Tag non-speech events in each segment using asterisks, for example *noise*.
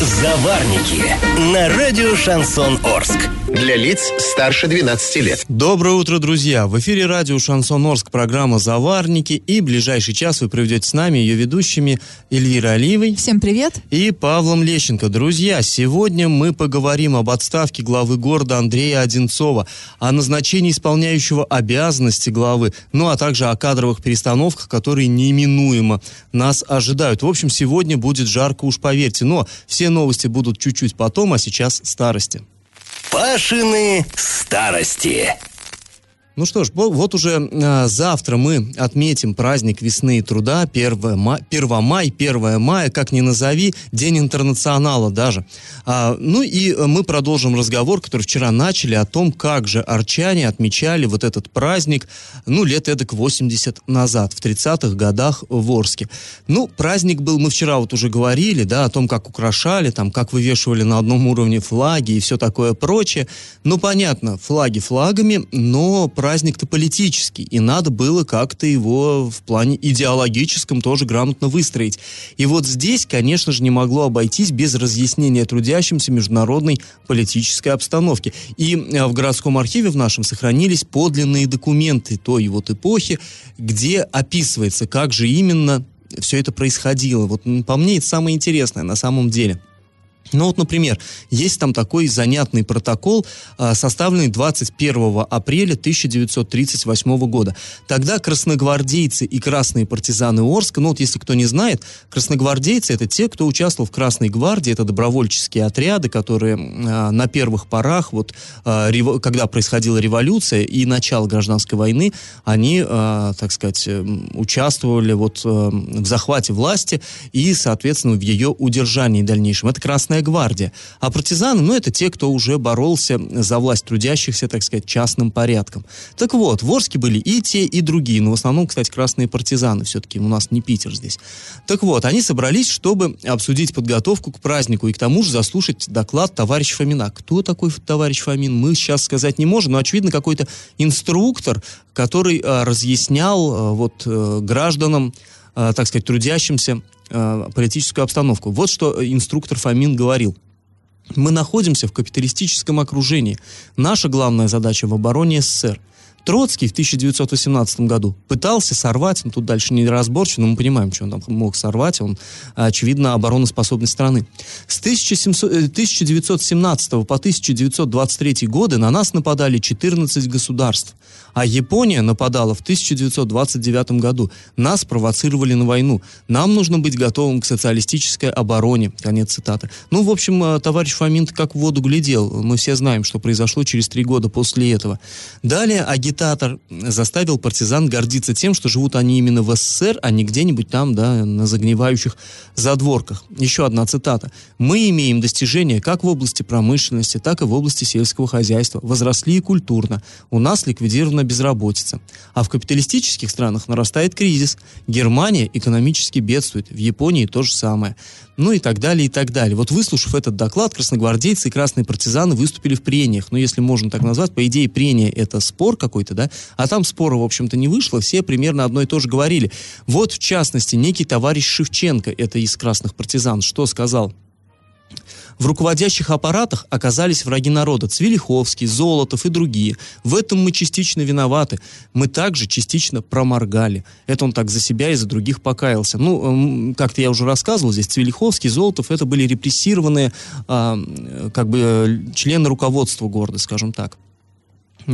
Заварники на радио «Шансон Орск». Для лиц старше 12 лет. Доброе утро, друзья! В эфире радио «Шансон Орск» программа «Заварники». И ближайший час вы проведете с нами ее ведущими Эльвирой Алиевой. Всем привет! И Павлом Лещенко. Друзья, сегодня мы поговорим об отставке главы города Андрея Одинцова, о назначении исполняющего обязанности главы, ну а также о кадровых перестановках, которые неименуемо нас ожидают. В общем, сегодня будет жарко, уж поверьте. Но все новости будут чуть-чуть потом, а сейчас старости. Пашины старости. Ну что ж, вот уже э, завтра мы отметим праздник весны и труда, 1 мая, 1 май, 1 мая, как ни назови, День интернационала даже. А, ну и мы продолжим разговор, который вчера начали, о том, как же арчане отмечали вот этот праздник, ну, лет эдак 80 назад, в 30-х годах в Орске. Ну, праздник был, мы вчера вот уже говорили, да, о том, как украшали, там, как вывешивали на одном уровне флаги и все такое прочее. Ну, понятно, флаги флагами, но праздник-то политический, и надо было как-то его в плане идеологическом тоже грамотно выстроить. И вот здесь, конечно же, не могло обойтись без разъяснения трудящимся международной политической обстановки. И э, в городском архиве в нашем сохранились подлинные документы той вот эпохи, где описывается, как же именно все это происходило. Вот по мне это самое интересное на самом деле – ну вот, например, есть там такой занятный протокол, а, составленный 21 апреля 1938 года. Тогда красногвардейцы и красные партизаны Орска, ну вот если кто не знает, красногвардейцы это те, кто участвовал в Красной гвардии, это добровольческие отряды, которые а, на первых порах, вот а, когда происходила революция и начало гражданской войны, они, так сказать, участвовали вот в захвате власти и, соответственно, в ее удержании дальнейшем. Это Красная Красная гвардия. А партизаны, ну, это те, кто уже боролся за власть трудящихся, так сказать, частным порядком. Так вот, в Орске были и те, и другие, но в основном, кстати, красные партизаны все-таки, у нас не Питер здесь. Так вот, они собрались, чтобы обсудить подготовку к празднику и к тому же заслушать доклад товарища Фомина. Кто такой товарищ Фомин, мы сейчас сказать не можем, но, очевидно, какой-то инструктор, который а, разъяснял а, вот а, гражданам, так сказать, трудящимся э, политическую обстановку. Вот что инструктор Фомин говорил. Мы находимся в капиталистическом окружении. Наша главная задача в обороне СССР. Троцкий в 1918 году пытался сорвать, ну тут дальше не разборчиво, но мы понимаем, что он там мог сорвать, он, очевидно, обороноспособность страны. С 1700, 1917 по 1923 годы на нас нападали 14 государств. А Япония нападала в 1929 году. Нас провоцировали на войну. Нам нужно быть готовым к социалистической обороне. Конец цитаты. Ну, в общем, э, товарищ Фомин как в воду глядел. Мы все знаем, что произошло через три года после этого. Далее агитатор заставил партизан гордиться тем, что живут они именно в СССР, а не где-нибудь там, да, на загнивающих задворках. Еще одна цитата. «Мы имеем достижения как в области промышленности, так и в области сельского хозяйства. Возросли и культурно. У нас ликвидирована безработица. А в капиталистических странах нарастает кризис. Германия экономически бедствует. В Японии то же самое. Ну и так далее, и так далее. Вот выслушав этот доклад, красногвардейцы и красные партизаны выступили в прениях. Ну, если можно так назвать, по идее, прения это спор какой-то, да? А там спора, в общем-то, не вышло. Все примерно одно и то же говорили. Вот, в частности, некий товарищ Шевченко, это из красных партизан, что сказал? В руководящих аппаратах оказались враги народа, Цвилиховский, Золотов и другие. В этом мы частично виноваты. Мы также частично проморгали. Это он так за себя и за других покаялся. Ну, как-то я уже рассказывал здесь, Цвилиховский, Золотов, это были репрессированные э, как бы э, члены руководства города, скажем так.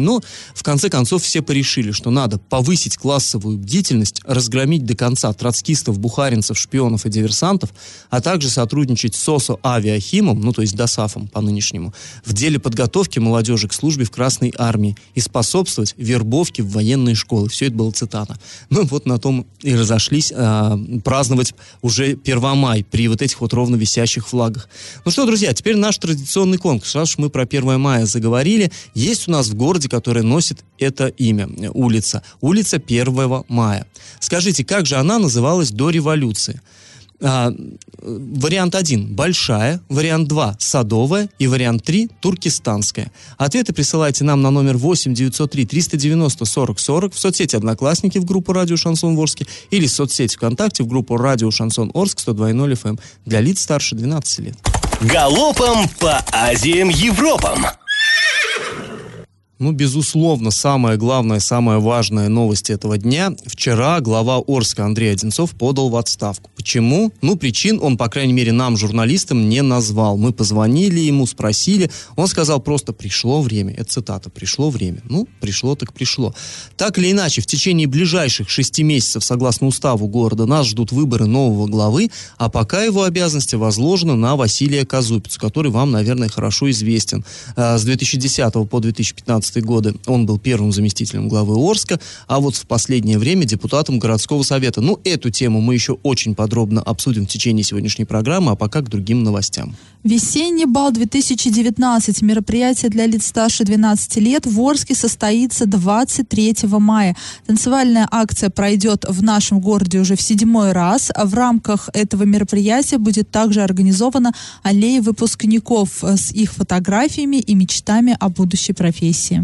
Но, в конце концов, все порешили, что надо повысить классовую бдительность, разгромить до конца троцкистов, бухаринцев, шпионов и диверсантов, а также сотрудничать с СОСО Авиахимом, ну то есть ДОСАФом по нынешнему, в деле подготовки молодежи к службе в Красной Армии и способствовать вербовке в военные школы. Все это было цитата. Ну вот на том и разошлись э, праздновать уже Первомай при вот этих вот ровно висящих флагах. Ну что, друзья, теперь наш традиционный конкурс. Раз уж мы про 1 мая заговорили, есть у нас в городе городе, который носит это имя, улица. Улица 1 мая. Скажите, как же она называлась до революции? А, вариант 1 – большая, вариант 2 – садовая и вариант 3 – туркестанская. Ответы присылайте нам на номер 8 903 390 40 40 в соцсети «Одноклассники» в группу «Радио Шансон Орске» или в соцсети ВКонтакте в группу «Радио Шансон Орск» 102.0 FM для лиц старше 12 лет. Галопом по Азиям Европам! Ну, безусловно, самая главная, самая важная новость этого дня. Вчера глава Орска Андрей Одинцов подал в отставку. Почему? Ну, причин он, по крайней мере, нам, журналистам, не назвал. Мы позвонили ему, спросили. Он сказал просто «пришло время». Это цитата «пришло время». Ну, пришло так пришло. Так или иначе, в течение ближайших шести месяцев, согласно уставу города, нас ждут выборы нового главы, а пока его обязанности возложены на Василия Казупицу, который вам, наверное, хорошо известен. А, с 2010 по 2015 2015 годы он был первым заместителем главы Орска, а вот в последнее время депутатом городского совета. Ну, эту тему мы еще очень подробно обсудим в течение сегодняшней программы, а пока к другим новостям. Весенний бал 2019, мероприятие для лиц старше 12 лет в Орске состоится 23 мая. Танцевальная акция пройдет в нашем городе уже в седьмой раз. В рамках этого мероприятия будет также организована аллея выпускников с их фотографиями и мечтами о будущей профессии.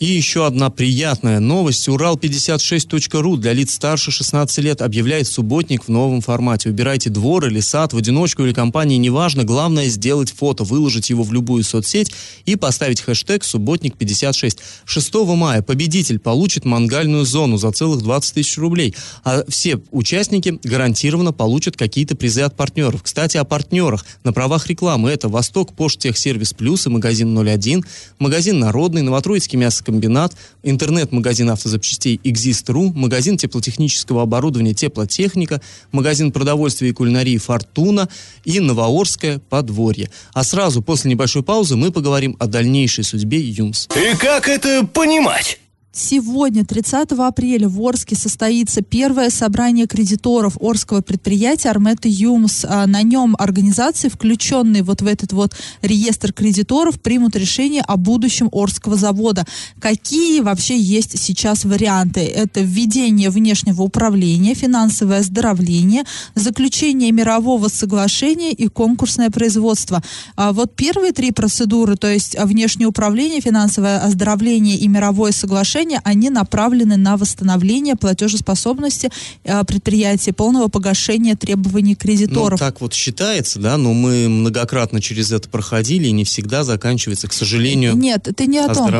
И еще одна приятная новость. Урал56.ру для лиц старше 16 лет объявляет субботник в новом формате. Убирайте двор или сад в одиночку или компании, неважно. Главное сделать фото, выложить его в любую соцсеть и поставить хэштег «Субботник56». 6 мая победитель получит мангальную зону за целых 20 тысяч рублей. А все участники гарантированно получат какие-то призы от партнеров. Кстати, о партнерах. На правах рекламы это «Восток Поштехсервис Плюс» и магазин 01, магазин «Народный», Новотроицкий мясо комбинат, интернет-магазин автозапчастей Exist.ru, магазин теплотехнического оборудования Теплотехника, магазин продовольствия и кулинарии Фортуна и Новоорское подворье. А сразу после небольшой паузы мы поговорим о дальнейшей судьбе ЮМС. И как это понимать? Сегодня, 30 апреля, в Орске состоится первое собрание кредиторов Орского предприятия Армета Юмс. А на нем организации, включенные вот в этот вот реестр кредиторов, примут решение о будущем Орского завода. Какие вообще есть сейчас варианты? Это введение внешнего управления, финансовое оздоровление, заключение мирового соглашения и конкурсное производство. А вот первые три процедуры, то есть внешнее управление, финансовое оздоровление и мировое соглашение, решения, они направлены на восстановление платежеспособности э, предприятия, полного погашения требований кредиторов. Ну, так вот считается, да, но мы многократно через это проходили, и не всегда заканчивается, к сожалению, Нет, ты не о том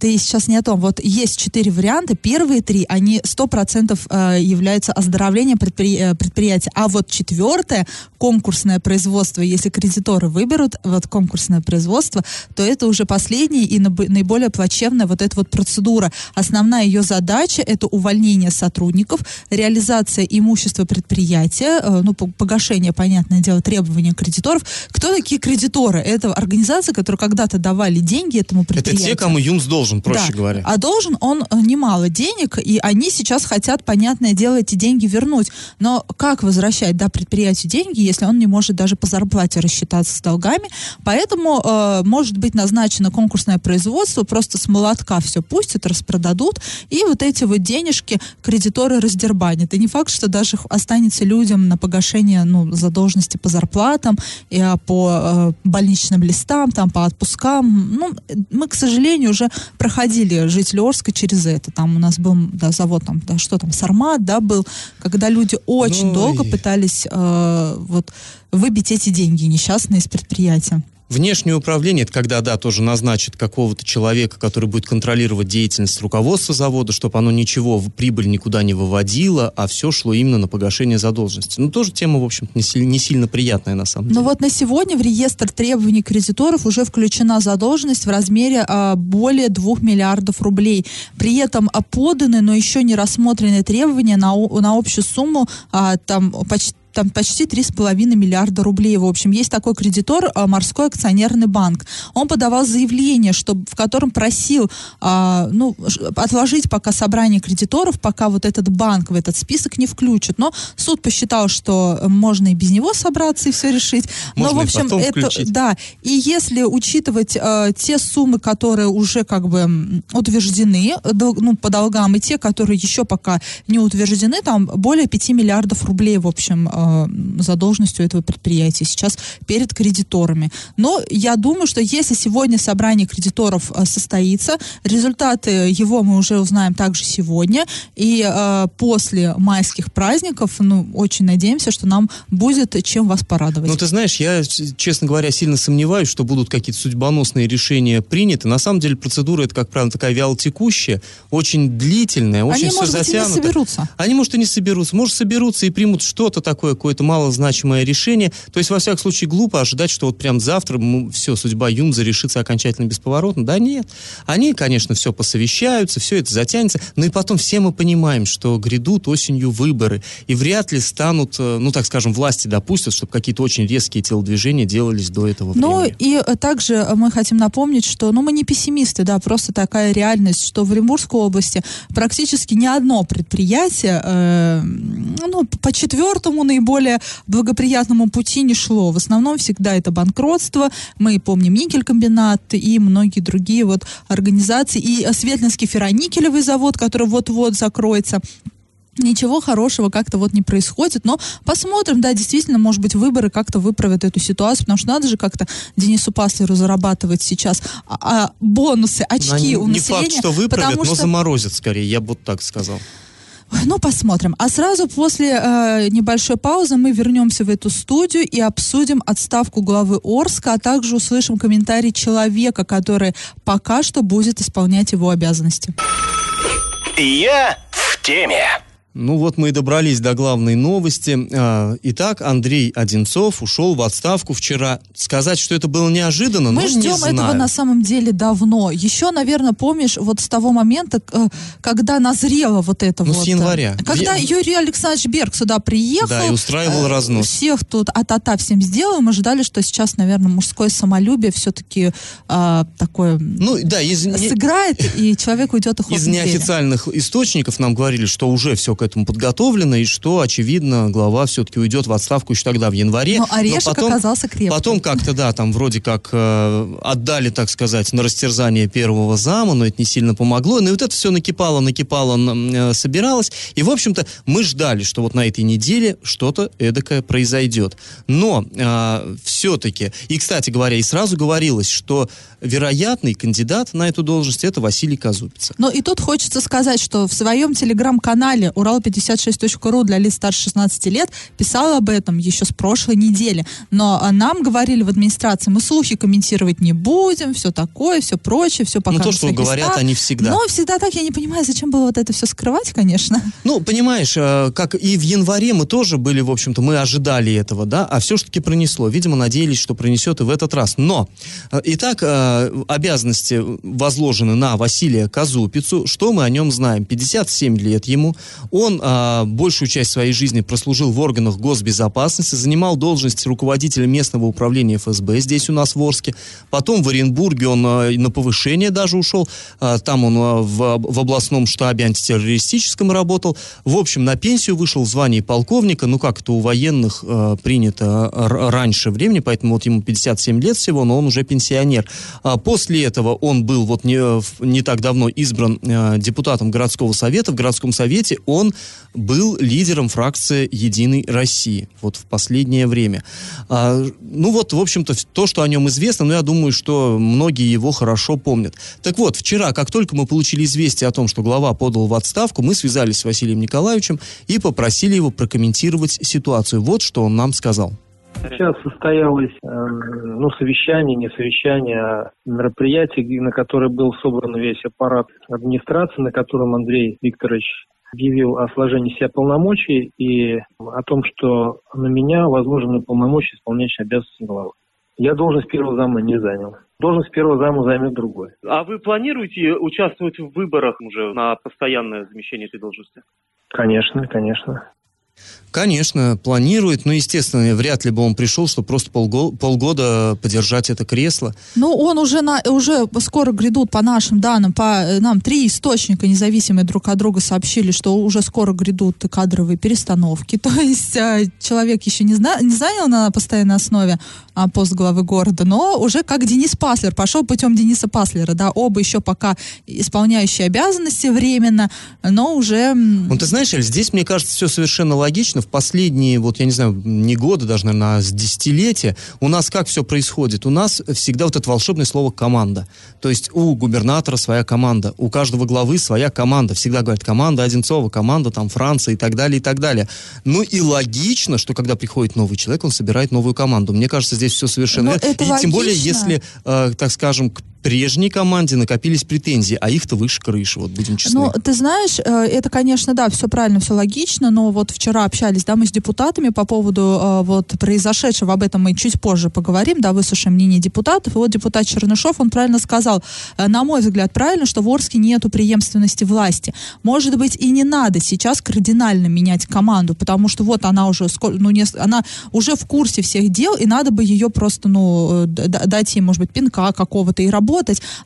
ты сейчас не о том. Вот есть четыре варианта. Первые три, они сто процентов э, являются оздоровлением. Э, предприятия. А вот четвертое, конкурсное производство, если кредиторы выберут вот конкурсное производство, то это уже последняя и наиболее плачевная вот эта вот процедура. Основная ее задача это увольнение сотрудников, реализация имущества предприятия, э, ну, погашение, понятное дело, требований кредиторов. Кто такие кредиторы? Это организации, которые когда-то давали деньги этому предприятию. Это те, кому ЮМС должен, проще да. говоря. А должен он э, немало денег, и они сейчас хотят, понятное дело, эти деньги вернуть. Но как возвращать да, предприятию деньги, если он не может даже по зарплате рассчитаться с долгами? Поэтому э, может быть назначено конкурсное производство, просто с молотка все пустят, распродадут, и вот эти вот денежки кредиторы раздербанят. И не факт, что даже останется людям на погашение ну, задолженности по зарплатам, и, а, по э, больничным листам, там, по отпускам. Ну, мы, к сожалению, уже проходили жители Орска через это. Там у нас был да, завод, там, да, что там, Сармат, да, был, когда люди очень Ой. долго пытались э, вот выбить эти деньги несчастные из предприятия. Внешнее управление, это когда, да, тоже назначит какого-то человека, который будет контролировать деятельность руководства завода, чтобы оно ничего, прибыль никуда не выводило, а все шло именно на погашение задолженности. Ну, тоже тема, в общем-то, не, сильно, не сильно приятная на самом ну деле. Но вот на сегодня в реестр требований кредиторов уже включена задолженность в размере а, более 2 миллиардов рублей. При этом поданы, но еще не рассмотрены требования на, на общую сумму а, там почти там почти 3,5 миллиарда рублей. В общем, есть такой кредитор, а, морской акционерный банк. Он подавал заявление, что, в котором просил а, ну, отложить пока собрание кредиторов, пока вот этот банк в этот список не включат. Но суд посчитал, что можно и без него собраться и все решить. Можно Но, в общем, это, включить. да. И если учитывать а, те суммы, которые уже как бы утверждены дол, ну, по долгам, и те, которые еще пока не утверждены, там более 5 миллиардов рублей, в общем, а, э, задолженностью этого предприятия сейчас перед кредиторами. Но я думаю, что если сегодня собрание кредиторов э, состоится, результаты его мы уже узнаем также сегодня, и э, после майских праздников, ну, очень надеемся, что нам будет чем вас порадовать. Ну, ты знаешь, я, честно говоря, сильно сомневаюсь, что будут какие-то судьбоносные решения приняты. На самом деле процедура это, как правило, такая вялотекущая, очень длительная, очень Они, все может быть, и не затянуто. соберутся. Они, может, и не соберутся. Может, соберутся и примут что-то такое, какое-то малозначимое решение. То есть, во всяком случае, глупо ожидать, что вот прям завтра все, судьба Юмза решится окончательно бесповоротно. Да нет. Они, конечно, все посовещаются, все это затянется. Но и потом все мы понимаем, что грядут осенью выборы. И вряд ли станут, э, ну, так скажем, власти допустят, чтобы какие-то очень резкие телодвижения делались до этого Ну времени. и э, также э, мы хотим напомнить, что ну, мы не пессимисты, да, просто такая реальность, что в Оренбургской области практически ни одно предприятие э, ну, по четвертому наиболее благоприятному пути не шло. В основном всегда это банкротство. Мы помним никель-комбинат и многие другие вот организации. И э, Светлинский ферроникелевый завод, который вот-вот закроется. Ничего хорошего как-то вот не происходит, но посмотрим, да, действительно, может быть, выборы как-то выправят эту ситуацию, потому что надо же как-то Денису Паслеру зарабатывать сейчас а, а, бонусы, Ну, очки они у не населения. факт, что выправят, потому но что заморозят скорее, я бы вот так сказал. Ну, посмотрим. А сразу после э, небольшой паузы мы вернемся в эту студию и обсудим отставку главы Орска, а также услышим комментарий человека, который пока что будет исполнять его обязанности. Я в теме. Ну вот мы и добрались до главной новости. А, Итак, Андрей Одинцов ушел в отставку вчера. Сказать, что это было неожиданно, Мы ну, ждем не знаю. этого на самом деле давно. Еще, наверное, помнишь, вот с того момента, э, когда назрело вот это Ну, вот. с э, января. Когда Ве- Юрий Александрович Берг сюда приехал. Да, и устраивал э, разнос. Всех тут а-та-та всем сделал. Мы ждали, что сейчас, наверное, мужское самолюбие все-таки такое Ну да, из, сыграет, и человек уйдет и из неофициальных источников нам говорили, что уже все к этому подготовлено, и что, очевидно, глава все-таки уйдет в отставку еще тогда, в январе. Но орешек потом- оказался крепким. Потом как-то, да, там вроде как э, отдали, так сказать, на растерзание первого зама, но это не сильно помогло. Ну и вот это все накипало, накипало, э, собиралось. И, в общем-то, мы ждали, что вот на этой неделе что-то эдакое произойдет. Но все-таки, и, кстати говоря, и сразу говорилось, что вероятный кандидат на эту должность это Василий Казупица. Но и тут хочется сказать, что в своем телеграм-канале Урал56.ру для лиц старше 16 лет писал об этом еще с прошлой недели. Но а, нам говорили в администрации, мы слухи комментировать не будем, все такое, все прочее, все пока Ну, то, что говорят местах. они всегда. Но всегда так, я не понимаю, зачем было вот это все скрывать, конечно. Ну, понимаешь, э, как и в январе мы тоже были, в общем-то, мы ожидали этого, да, а все таки пронесло. Видимо, надеялись, что пронесет и в этот раз. Но, э, итак, э, обязанности возложены на Василия Казупицу. Что мы о нем знаем? 57 лет ему. Он э, большую часть своей жизни прослужил в органах госбезопасности, занимал должность руководителя местного управления ФСБ здесь у нас в Орске. Потом в Оренбурге он э, на повышение даже ушел. Э, Там он э, в, в областном штабе антитеррористическом работал. В общем, на пенсию вышел в звании полковника. Ну, как это у военных э, принято раньше времени, поэтому вот ему 57 лет всего, но он уже пенсионер. А после этого он был вот не, не так давно избран э, депутатом городского совета. В городском совете он был лидером фракции «Единой России» вот в последнее время. А, ну вот, в общем-то, то, что о нем известно, но я думаю, что многие его хорошо помнят. Так вот, вчера, как только мы получили известие о том, что глава подал в отставку, мы связались с Василием Николаевичем и попросили его прокомментировать ситуацию. Вот что он нам сказал. Сейчас состоялось э, ну, совещание, не совещание, а мероприятие, на которое был собран весь аппарат администрации, на котором Андрей Викторович объявил о сложении себя полномочий и о том, что на меня возложены полномочия исполняющие обязанности главы. Я должность первого зама не занял. Должность первого зама займет другой. А вы планируете участвовать в выборах уже на постоянное замещение этой должности? Конечно, конечно. Конечно, планирует, но, естественно, вряд ли бы он пришел, чтобы просто полго- полгода подержать это кресло. Ну, он уже, на, уже скоро грядут, по нашим данным, по э, нам три источника независимые друг от друга сообщили, что уже скоро грядут кадровые перестановки. *laughs* То есть э, человек еще не, зна- не занял на постоянной основе а, пост главы города, но уже как Денис Паслер, пошел путем Дениса Паслера, да, оба еще пока исполняющие обязанности временно, но уже... Ну, ты знаешь, Эль, здесь, мне кажется, все совершенно логично. В последние, вот, я не знаю, не годы, даже, наверное, а с десятилетия, у нас как все происходит? У нас всегда вот это волшебное слово «команда». То есть у губернатора своя команда, у каждого главы своя команда. Всегда говорят, команда Одинцова, команда там Франции и так далее, и так далее. Ну и логично, что когда приходит новый человек, он собирает новую команду. Мне кажется, здесь все совершенно Но это И логично. тем более, если, э, так скажем, прежней команде накопились претензии, а их-то выше крыши, вот будем честны. Ну, ты знаешь, э, это, конечно, да, все правильно, все логично, но вот вчера общались, да, мы с депутатами по поводу э, вот произошедшего, об этом мы чуть позже поговорим, да, выслушаем мнение депутатов, и вот депутат Чернышов, он правильно сказал, э, на мой взгляд, правильно, что в Орске нету преемственности власти. Может быть, и не надо сейчас кардинально менять команду, потому что вот она уже, ну, не, она уже в курсе всех дел, и надо бы ее просто, ну, дать ей, может быть, пинка какого-то и работать,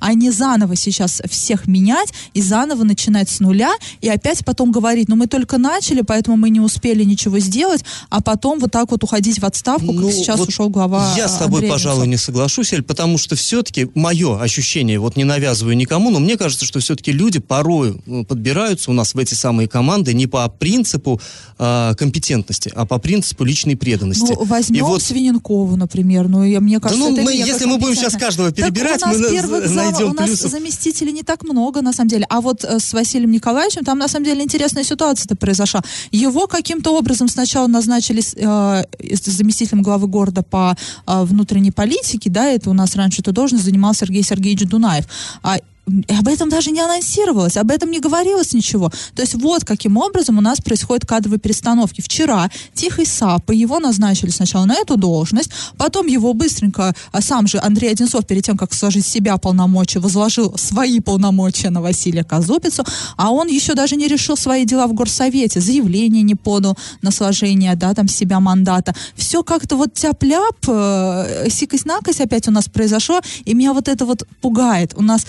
а не заново сейчас всех менять и заново начинать с нуля, и опять потом говорить, ну, мы только начали, поэтому мы не успели ничего сделать, а потом вот так вот уходить в отставку, как Ну, сейчас вот ушел глава Я с а, тобой, Андрей пожалуй, не соглашусь, Эль, потому что все-таки мое ощущение, вот не навязываю никому, но мне кажется, что все-таки люди порою ну, подбираются у нас в эти самые команды не по принципу а, компетентности, а по принципу личной преданности. Ну, возьмем И вот Свиненкову, например. Ну, я, мне Да кажется, ну, это мы- если мы будем сейчас каждого перебирать, мы первых найдем у нас плюсов. заместителей не так много, на самом деле. А вот э, с Василием Николаевичем там, на самом деле, интересная ситуация-то произошла. Его каким-то образом сначала назначили э, заместителем главы города по э, внутренней политике, да, это у нас раньше эту должность занимал Сергей Сергеевич Дунаев. А об этом даже не анонсировалось, об этом не говорилось ничего. То есть вот каким образом у нас происходят кадровые перестановки. Вчера Тихий Сапа, его назначили сначала на эту должность, потом его быстренько, а сам же Андрей Одинцов перед тем, как сложить себя полномочия, возложил свои полномочия на Василия Казупицу, а он еще даже не решил свои дела в горсовете, заявление не подал на сложение, да, там, себя мандата. Все как-то вот тяп-ляп, э, сикость-накость опять у нас произошло, и меня вот это вот пугает. У нас,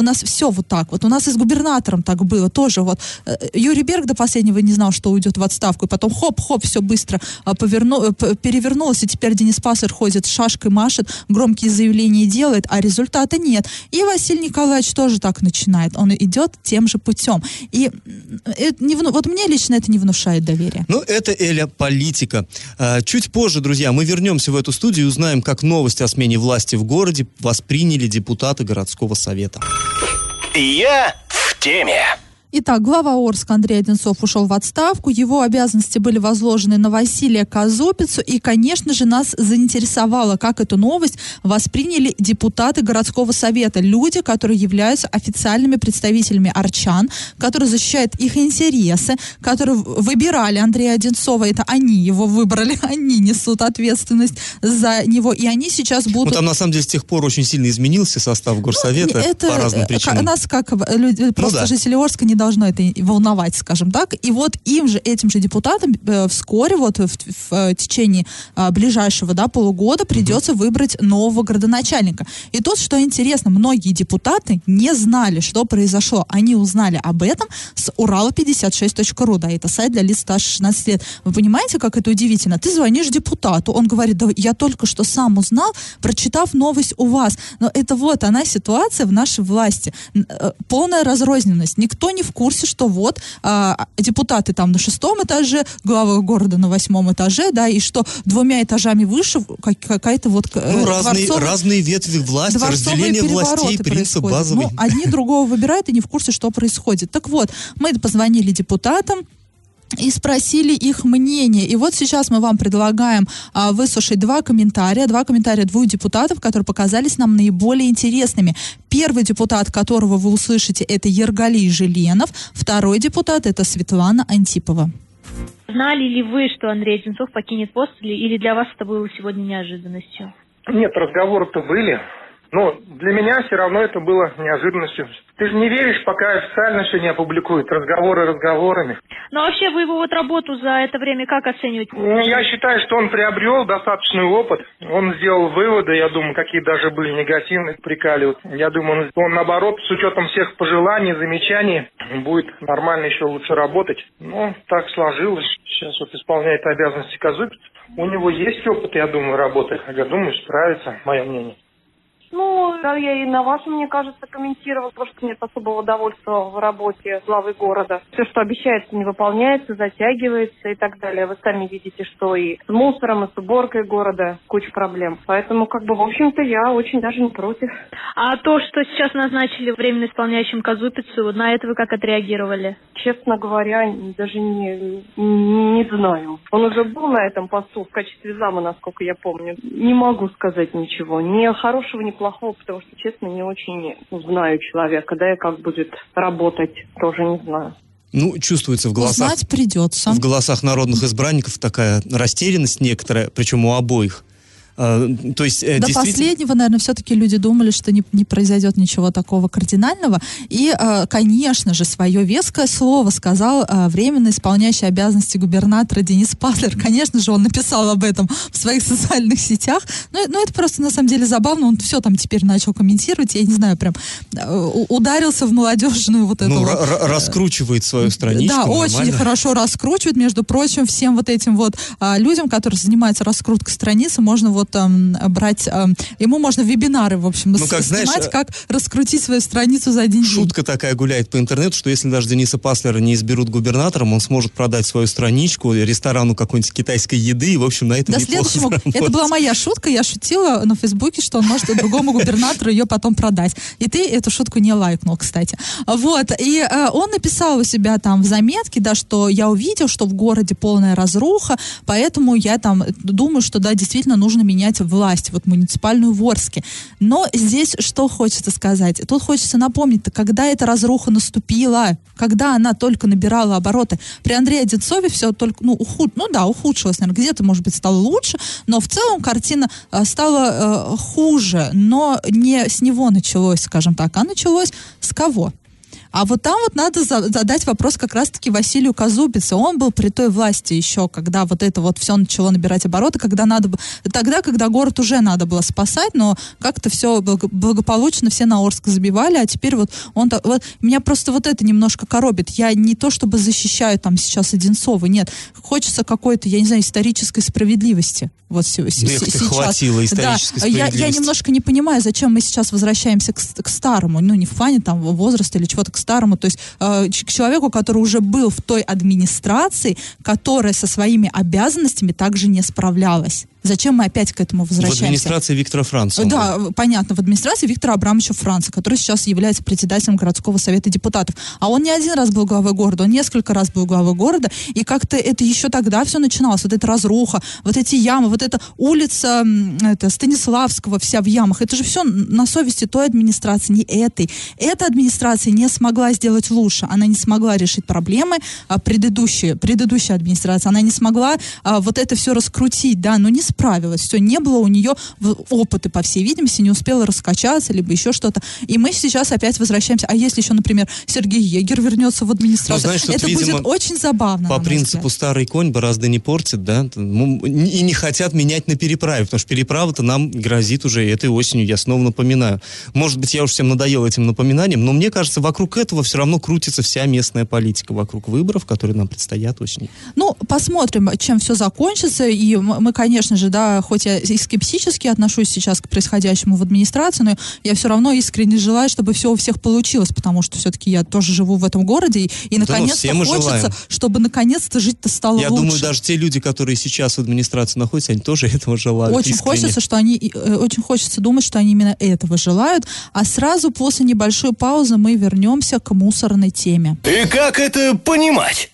у нас все вот так. Вот у нас и с губернатором так было тоже. Вот э, Юрий Берг до последнего не знал, что уйдет в отставку, и потом хоп-хоп, все быстро а, поверну, э, перевернулось, и теперь Денис Пассер ходит, шашкой машет, громкие заявления делает, а результата нет. И Василий Николаевич тоже так начинает. Он идет тем же путем. И м, это не вот мне лично это не внушает доверия. Ну, это Эля политика. А, Чуть позже, друзья, мы вернемся в эту студию и узнаем, как новости о смене власти в городе восприняли депутаты городского совета. Я в теме. Итак, глава Орска Андрей Одинцов ушел в отставку. Его обязанности были возложены на Василия Казопицу. И, конечно же, нас заинтересовало, как эту новость восприняли депутаты городского совета. Люди, которые являются официальными представителями арчан, которые защищают их интересы, которые выбирали Андрея Одинцова. Это они его выбрали, *laughs* они несут ответственность за него. И они сейчас Ну, будут... там, на самом деле, с тех пор очень сильно изменился состав горсовета Это, по разным причинам. Нас, как э, люди, просто да. жители Орска, не должно это волновать, скажем так. И вот им же, этим же депутатам э, вскоре, вот в, в, э, течение а, ближайшего да, полугода придется выбрать нового градоначальника. И тут, что интересно, многие депутаты не знали, что произошло. Они узнали об этом с урала56.ру, да, это сайт для лиц старше 16 лет. Вы понимаете, как это удивительно? Ты звонишь депутату, он говорит, да я только что сам узнал, прочитав новость у вас. Но это вот она ситуация в нашей власти. Э, Полная разрозненность. Никто не в курсе, что вот а, депутаты там на шестом этаже, глава города на восьмом этаже, да, и что двумя этажами выше как- какая-то вот э, Ну, разные, разные ветви власти, разделение властей, принцип происходят. базовый. Ну, одни другого выбирают и не в курсе, что происходит. Так вот, мы позвонили депутатам, и спросили их мнение. И вот сейчас мы вам предлагаем а, выслушать два комментария, два комментария двух депутатов, которые показались нам наиболее интересными. Первый депутат, которого вы услышите, это Ергалий Желенов. Второй депутат это Светлана Антипова. Знали ли вы, что Андрей Одинцов покинет пост, или, или для вас это было сегодня неожиданностью? Нет, разговоры-то были. Но для меня все равно это было неожиданностью. Ты же не веришь, пока официально все не опубликуют. Разговоры разговорами. Но вообще вы его вот работу за это время как оцениваете? Ну, Я считаю, что он приобрел достаточный опыт. Он сделал выводы, я думаю, какие даже были негативные, прикали. Вот Я думаю, он, он, наоборот, с учетом всех пожеланий, замечаний, будет нормально еще лучше работать. Ну, так сложилось. Сейчас вот исполняет обязанности Казупец. У него есть опыт, я думаю, работы. Я думаю, справится, мое мнение. Ну, да, я и на вашем, мне кажется, комментировал, потому что нет особого удовольствия в работе главы города. Все, что обещается, не выполняется, затягивается и так далее. Вы сами видите, что и с мусором, и с уборкой города куча проблем. Поэтому, как бы, в общем-то, я очень даже не против. А то, что сейчас назначили временно исполняющим Казупицу, на это вы как отреагировали? Честно говоря, даже не, не знаю. Он уже был на этом посту в качестве зама, насколько я помню. Не могу сказать ничего. Ни хорошего, ни плохого, потому что, честно, не очень знаю человека. Да и как будет работать, тоже не знаю. Ну, чувствуется в голосах... Узнать придется. В голосах народных избранников такая растерянность некоторая, причем у обоих. А, то есть, э, До действительно- последнего, наверное, все-таки люди думали, что не, не произойдет ничего такого кардинального. И, э, конечно же, свое веское слово сказал э, временно исполняющий обязанности губернатора Денис Паслер. Конечно же, он написал об этом в своих социальных сетях. Но, но это просто, на самом деле, забавно. Он все там теперь начал комментировать. Я не знаю, прям ударился в молодежную вот эту ну, вот, ра- ра- раскручивает свою страничку. да, очень нормально. хорошо раскручивает. Между прочим, всем вот этим вот а, людям, которые занимаются раскруткой страницы, можно вот ам, брать, ам, ему можно вебинары, в общем, Ну, как, знаешь, снимать, э, как раскрутить свою страницу за один день. Шутка такая гуляет по интернету, что если даже Дениса Паслера не изберут губернатором, он сможет продать свою страничку ресторану какой-нибудь китайской еды, и, в общем, на этом До неплохо следующего. Это была моя шутка. Я шутила на Фейсбуке, что он может другому губернатору ее потом продать. И ты эту шутку не лайкнул, кстати. Вот. И э, он написал у себя там в заметке, да, что я увидел, что в городе полная разруха, поэтому я там думаю, что да, действительно нужно менять власть, вот муниципальную в Орске. Но здесь что хочется сказать? Тут хочется напомнить, когда эта разруха наступила, когда она только набирала обороты. При Андрее Одинцове все только, ну, ухуд, ну да, ухудшилось, наверное, где-то, может быть, стало лучше, но в целом картина э, стала э, хуже, но не с него началось, скажем так, а началось с кого? А вот там вот надо за- задать вопрос как раз-таки Василию Казубице. Он был при той власти еще, когда вот это вот все начало набирать обороты, когда надо было... Тогда, когда город уже надо было спасать, но как-то все благополучно, все на Орск забивали, а теперь вот он... Вот, меня просто вот это немножко коробит. Я не то чтобы защищаю там сейчас Одинцова, нет. Хочется какой-то, я не знаю, исторической справедливости. Вот ты сейчас. хватило исторической да, я, я справедливости. немножко не понимаю, зачем мы сейчас возвращаемся к, к старому, ну не в плане там возраста или чего-то к старому, то есть э, к человеку, который уже был в той администрации, которая со своими обязанностями также не справлялась. Зачем мы опять к этому В возвращаемся? администрации Виктора Франца. Да, понятно, в администрации Виктора Абрамовича Франца, который сейчас является председателем городского совета депутатов. А он не один раз был главой города, он несколько раз был главой города, и как-то это еще тогда все начиналось, вот эта разруха, вот эти ямы, вот эта улица это, Станиславского вся в ямах, это же все на совести той администрации, не этой. Эта администрация не смогла сделать лучше, она не смогла решить проблемы а, предыдущие, предыдущая администрация, она не смогла а, вот это все раскрутить, да, но не справилась, все, не было у нее опыта, по всей видимости, не успела раскачаться, либо еще что-то. И мы сейчас опять возвращаемся. А если еще, например, Сергей Егер вернется в администрацию, Ну, знаешь, это видимо, будет очень забавно. По принципу взгляд. старый конь борозды не портит, да, Ну, и не хотят менять на переправе, потому что переправа-то нам грозит уже этой осенью, я снова напоминаю. Может быть, я уж всем надоел этим напоминанием, но мне кажется, вокруг этого все равно крутится вся местная политика, вокруг выборов, которые нам предстоят осенью. Ну, посмотрим, чем все закончится. И мы, конечно же, да, хоть я и скептически отношусь сейчас к происходящему в администрации, но я все равно искренне желаю, чтобы все у всех получилось, потому что все-таки я тоже живу в этом городе, и, и Да, ну, наконец-то хочется, желаем. чтобы наконец-то жить-то стало я лучше. думаю, даже те люди, которые сейчас в администрации находятся, они тоже *laughs* этого желают. Очень искренне. хочется, что они, э, очень хочется думать, что они именно этого желают. А сразу после небольшой паузы мы вернемся к мусорной теме. И как это понимать?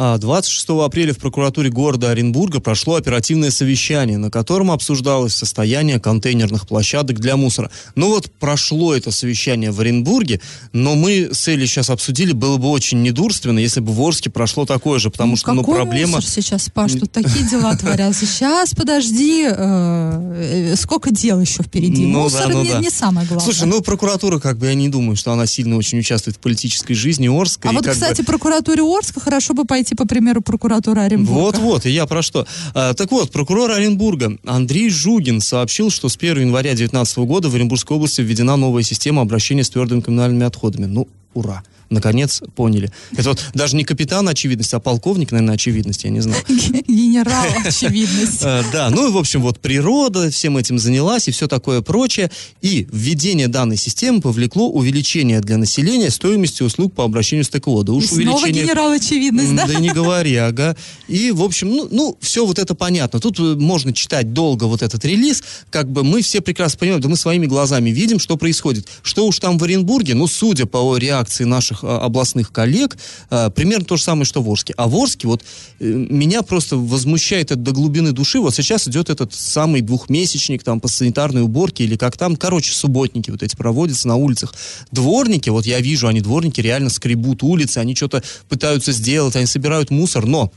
А, 26 апреля в прокуратуре города Оренбурга прошло оперативное совещание, на котором обсуждалось состояние контейнерных площадок для мусора. Ну вот прошло это совещание в Оренбурге, но мы с Элей сейчас обсудили, было бы очень недурственно, если бы в Орске прошло такое же, потому Ну, что ну, проблема... мусор сейчас, Паш, тут такие *laughs* дела творятся. Сейчас, подожди, э, э, сколько дел еще впереди. Ну Мусор да, ну не, да. не самое главное. Слушай, ну прокуратура, как бы, я не думаю, что она сильно очень участвует в политической жизни Орска. а вот, бы- кстати, прокуратуре Орска хорошо бы пойти по примеру прокуратуры Оренбурга. Вот-вот, и я про что. А, так вот, прокурор Оренбурга Андрей Жугин сообщил, что с 1 января 2019 года в Оренбургской области введена новая система обращения с твердыми коммунальными отходами. Ну, ура наконец поняли. Это вот даже не капитан очевидности, а полковник, наверное, очевидности, я не знаю. Генерал *laughs* очевидность. Э, Да, ну и, в общем, вот природа всем этим занялась и все такое прочее. И введение данной системы повлекло увеличение для населения стоимости услуг по обращению с ТКО. Да уж увеличение... генерал очевидность? Да не говори, ага. И, в общем, ну, ну, все вот это понятно. Тут э, можно читать долго вот этот релиз. Как бы мы все прекрасно понимаем, да мы своими глазами видим, что происходит. Что уж там в Оренбурге, ну, судя по реакции наших а, областных коллег, а, примерно то же самое, что в Орске. А в Орске вот э, меня просто возмущает это до глубины души. Вот сейчас идет этот самый двухмесячник там по санитарной уборке или как там, короче, субботники вот эти проводятся на улицах. Дворники, вот я вижу, они дворники реально скребут улицы, они что-то пытаются сделать, они собирают мусор, но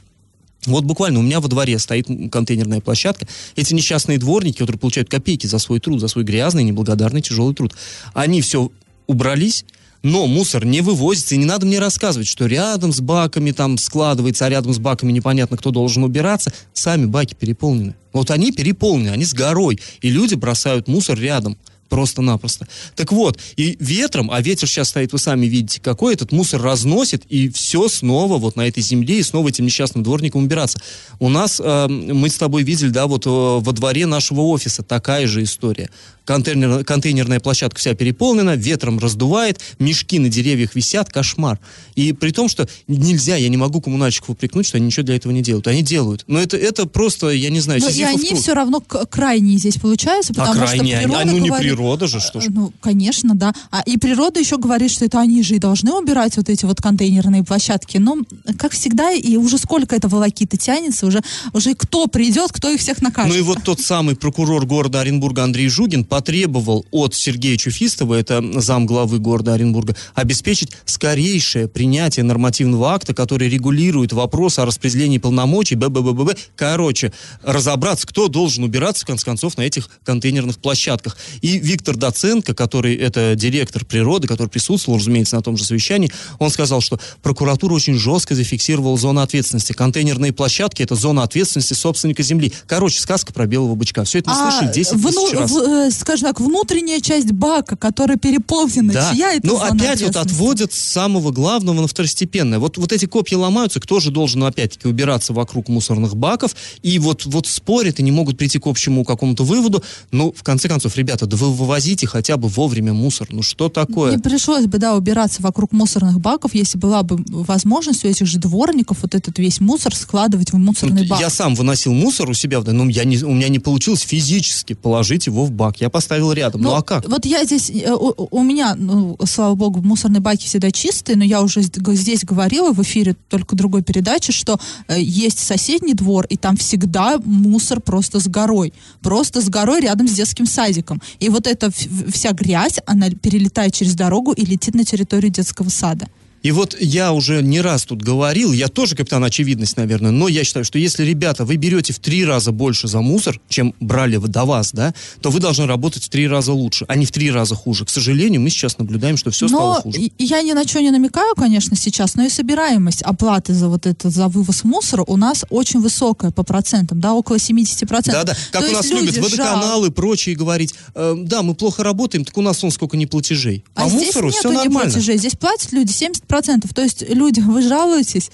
вот буквально у меня во дворе стоит контейнерная площадка. Эти несчастные дворники, которые получают копейки за свой труд, за свой грязный, неблагодарный, тяжелый труд, они все убрались, но мусор не вывозится, и не надо мне рассказывать, что рядом с баками там складывается, а рядом с баками непонятно, кто должен убираться. Сами баки переполнены. Вот они переполнены, они с горой, и люди бросают мусор рядом просто-напросто. Так вот, и ветром, а ветер сейчас стоит, вы сами видите, какой этот мусор разносит, и все снова вот на этой земле, и снова этим несчастным дворникам убираться. У нас, э, мы с тобой видели, да, вот э, во дворе нашего офиса такая же история. Контейнер, контейнерная площадка вся переполнена, ветром раздувает, мешки на деревьях висят, кошмар. И при том, что нельзя, я не могу коммунальщиков упрекнуть, что они ничего для этого не делают. Они делают. Но это, это просто, я не знаю, Ну, и они все равно крайние здесь получаются, А потому крайне, что они- природа а ну не говорит- природа же, что ж. Ну, конечно, да. А и природа еще говорит, что это они же и должны убирать вот эти вот контейнерные площадки. Но, как всегда, и уже сколько это волокиты тянется, уже, уже кто придет, кто их всех накажет. Ну и вот тот самый прокурор города Оренбурга Андрей Жугин потребовал от Сергея Чуфистова, это зам главы города Оренбурга, обеспечить скорейшее принятие нормативного акта, который регулирует вопрос о распределении полномочий, б-б-б-б-б. Короче, разобраться, кто должен убираться, в конце концов, на этих контейнерных площадках. И Виктор Доценко, который это директор природы, который присутствовал, разумеется, на том же совещании, он сказал, что прокуратура очень жестко зафиксировала зону ответственности. Контейнерные площадки — это зона ответственности собственника земли. Короче, сказка про белого бычка. Все это мы А, слышали 10 вну- тысяч раз. в- э, скажем так, внутренняя часть бака, которая переполнена, Да, чья это но зона опять вот отводят с самого главного на второстепенное. Вот, вот эти копья ломаются, кто же должен, ну, опять-таки, убираться вокруг мусорных баков, и вот, вот спорят и не могут прийти к общему какому-то выводу. Ну, в конце концов, ребята, да вы вывозите хотя бы вовремя мусор. Ну, что такое? Не пришлось бы, да, убираться вокруг мусорных баков, если была бы возможность у этих же дворников вот этот весь мусор складывать в мусорный Вот бак. Я сам выносил мусор у себя, но я не, у меня не получилось физически положить его в бак. Я поставил рядом. Ну, а как? Вот я здесь, э, у, у меня, ну, слава богу, мусорные баки всегда чистые, но я уже здесь говорила в эфире только другой передачи, что э, есть соседний двор, и там всегда мусор просто с горой. Просто с горой рядом с детским садиком. И вот эта вся грязь, она перелетает через дорогу и летит на территорию детского сада. И вот я уже не раз тут говорил, я тоже капитан очевидность, наверное, но я считаю, что если, ребята, вы берете в три раза больше за мусор, чем брали до вас, да, то вы должны работать в три раза лучше, а не в три раза хуже. К сожалению, мы сейчас наблюдаем, что все стало но хуже. и- я ни на что не намекаю, конечно, сейчас, но и собираемость оплаты за вот это, за вывоз мусора у нас очень высокая по процентам, да, около 70%. Да-да, как То у нас любят водоканалы и прочие говорить, э, да, мы плохо работаем, так у нас он сколько не платежей. А По здесь мусору все нормально. здесь платят люди 70%. То есть люди, вы жалуетесь,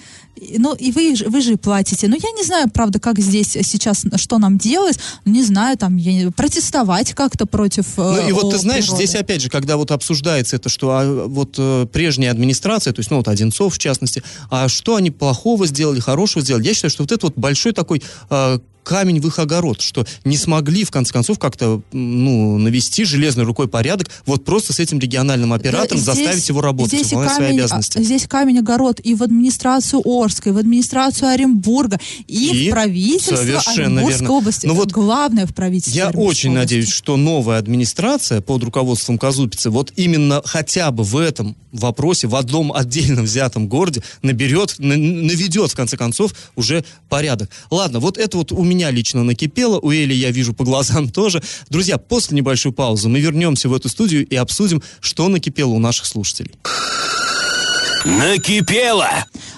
ну и вы, же- вы же и платите. Но я не знаю, правда, как здесь сейчас, что нам делать, не знаю, там, я не- протестовать как-то против Ну и вот ты э, знаешь, природы. здесь опять же, когда вот обсуждается это, что а, вот э, прежняя администрация, то есть, ну вот Одинцов в частности, а что они плохого сделали, хорошего сделали, я считаю, что вот это вот большой такой э, камень в их огород, что не смогли, в конце концов, как-то, ну, навести железной рукой порядок, вот просто с этим региональным оператором здесь- заставить его работать, здесь выполнять свои камень, обязанности. а, Здесь камень огород и в администрацию Орска, и в администрацию Оренбурга, и, И в правительство Оренбургской верно. области. Ну вот Главное в правительстве Я очень области. надеюсь, что новая администрация под руководством Казупицы вот именно хотя бы в этом вопросе, в одном отдельно взятом городе наберет, на- наведет, в конце концов, уже порядок. Ладно, вот это вот у меня лично накипело, у Эли я вижу по глазам *laughs* тоже. Друзья, после небольшой паузы мы вернемся в эту студию и обсудим, что накипело у наших слушателей. Накипело!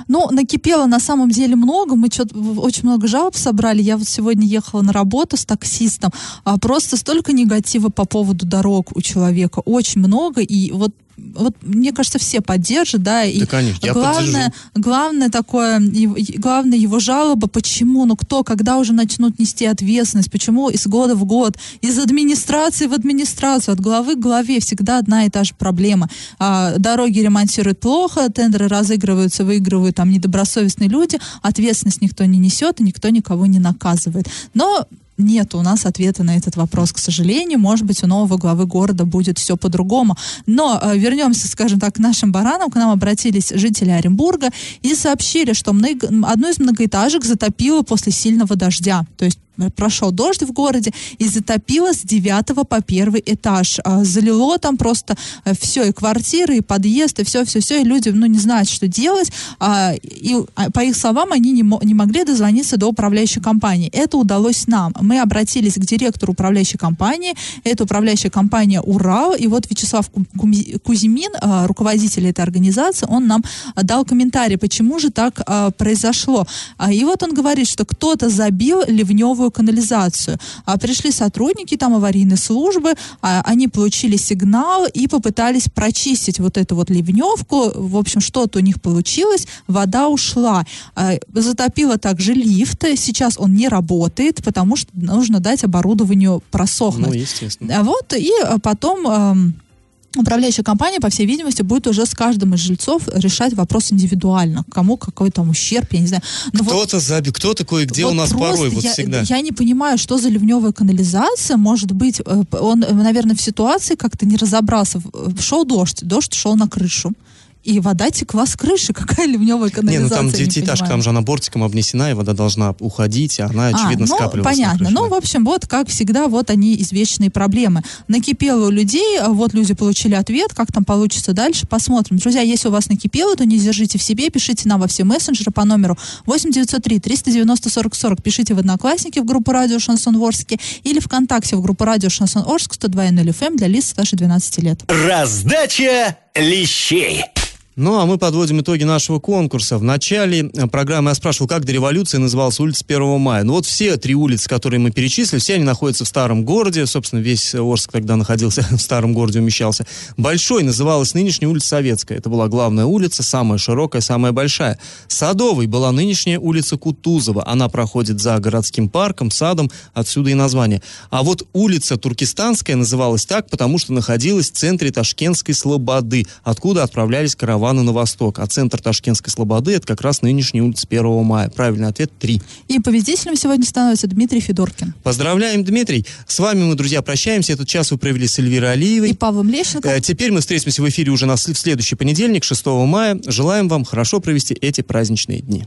Ну, накипело на самом деле много. Мы что-то очень много жалоб собрали. Я вот сегодня ехала на работу с таксистом. А просто столько негатива по поводу дорог у человека. Очень много. И вот вот мне кажется, все поддержат, да, и Да, конечно, я главное, главное такое, главное его жалоба, почему, ну кто, когда уже начнут нести ответственность, почему из года в год, из администрации в администрацию, от главы к главе всегда одна и та же проблема. А, дороги ремонтируют плохо, тендеры разыгрываются, выигрывают там недобросовестные люди, ответственность никто не несет, и никто никого не наказывает. Но нет у нас ответа на этот вопрос, к сожалению. Может быть, у нового главы города будет все по-другому. Но э, вернемся, скажем так, к нашим баранам. К нам обратились жители Оренбурга и сообщили, что много- одну из многоэтажек затопило после сильного дождя. То есть прошел дождь в городе и затопило с 9 по первый этаж. А, Залило там просто все, и квартиры, и подъезд, и все-все-все, и люди, ну, не знают, что делать. А, И, а, по их словам, они не, не могли дозвониться до управляющей компании. Это удалось нам. Мы обратились к директору управляющей компании. Это управляющая компания «Урал». И вот Вячеслав Кузьмин, а, руководитель этой организации, он нам дал комментарий, почему же так произошло. И вот он говорит, что кто-то забил ливневую канализацию. А Пришли сотрудники там аварийной службы, а, они получили сигнал и попытались прочистить вот эту вот ливневку. В общем, что-то у них получилось, вода ушла. А, Затопило также лифт. Сейчас он не работает, потому что нужно дать оборудованию просохнуть. Ну, естественно. А Вот, и потом управляющая компания, по всей видимости, будет уже с каждым из жильцов решать вопрос индивидуально. Кому какой там ущерб, я не знаю. Но вот- Кто-то забил, кто такой, где вот у нас порой, вот я, всегда. Я не понимаю, что за ливневая канализация. Может быть, э, он, э, наверное, в ситуации как-то не разобрался. Э, Шел дождь, дождь шел на крышу. И вода текла с крыши. *laughs* Какая ливневая Не, канализация? ну там не девятиэтажка, там же она бортиком обнесена, и вода должна уходить, а она, очевидно, а, ну, скапливалась. понятно. Ну, в общем, вот, как всегда, вот они извечные проблемы. Накипело у людей, а вот люди получили ответ, как там получится дальше, посмотрим. Друзья, если у вас накипело, то не держите в себе, пишите нам во все мессенджеры по номеру 8903 390 40 40. Пишите в Одноклассники в группу Радио Шансон Орске или ВКонтакте в группу Радио Шансон Орск 102.0 FM для лиц старше 12 лет. Раздача лещей. Ну, а мы подводим итоги нашего конкурса. В начале э, программы я спрашивал, как до революции называлась улица 1 мая. Ну, вот все три улицы, которые мы перечислили, все они находятся в старом городе. Собственно, весь Орск тогда находился *laughs* в старом городе, умещался. Большой называлась нынешняя улица Советская. Это была главная улица, самая широкая, самая большая. Садовой была нынешняя улица Кутузова. Она проходит за городским парком, садом, отсюда и название. А вот улица Туркестанская называлась так, потому что находилась в центре Ташкентской Слободы, откуда отправлялись караваны на восток. А центр Ташкентской Слободы это как раз нынешняя улица 1 мая. Правильный ответ 3. И победителем сегодня становится Дмитрий Федоркин. Поздравляем, Дмитрий. С вами мы, друзья, прощаемся. Этот час вы провели с Эльвирой Алиевой. И Павлом Лещенко. Э, Теперь мы встретимся в эфире уже на в следующий понедельник, 6 мая. Желаем вам хорошо провести эти праздничные дни.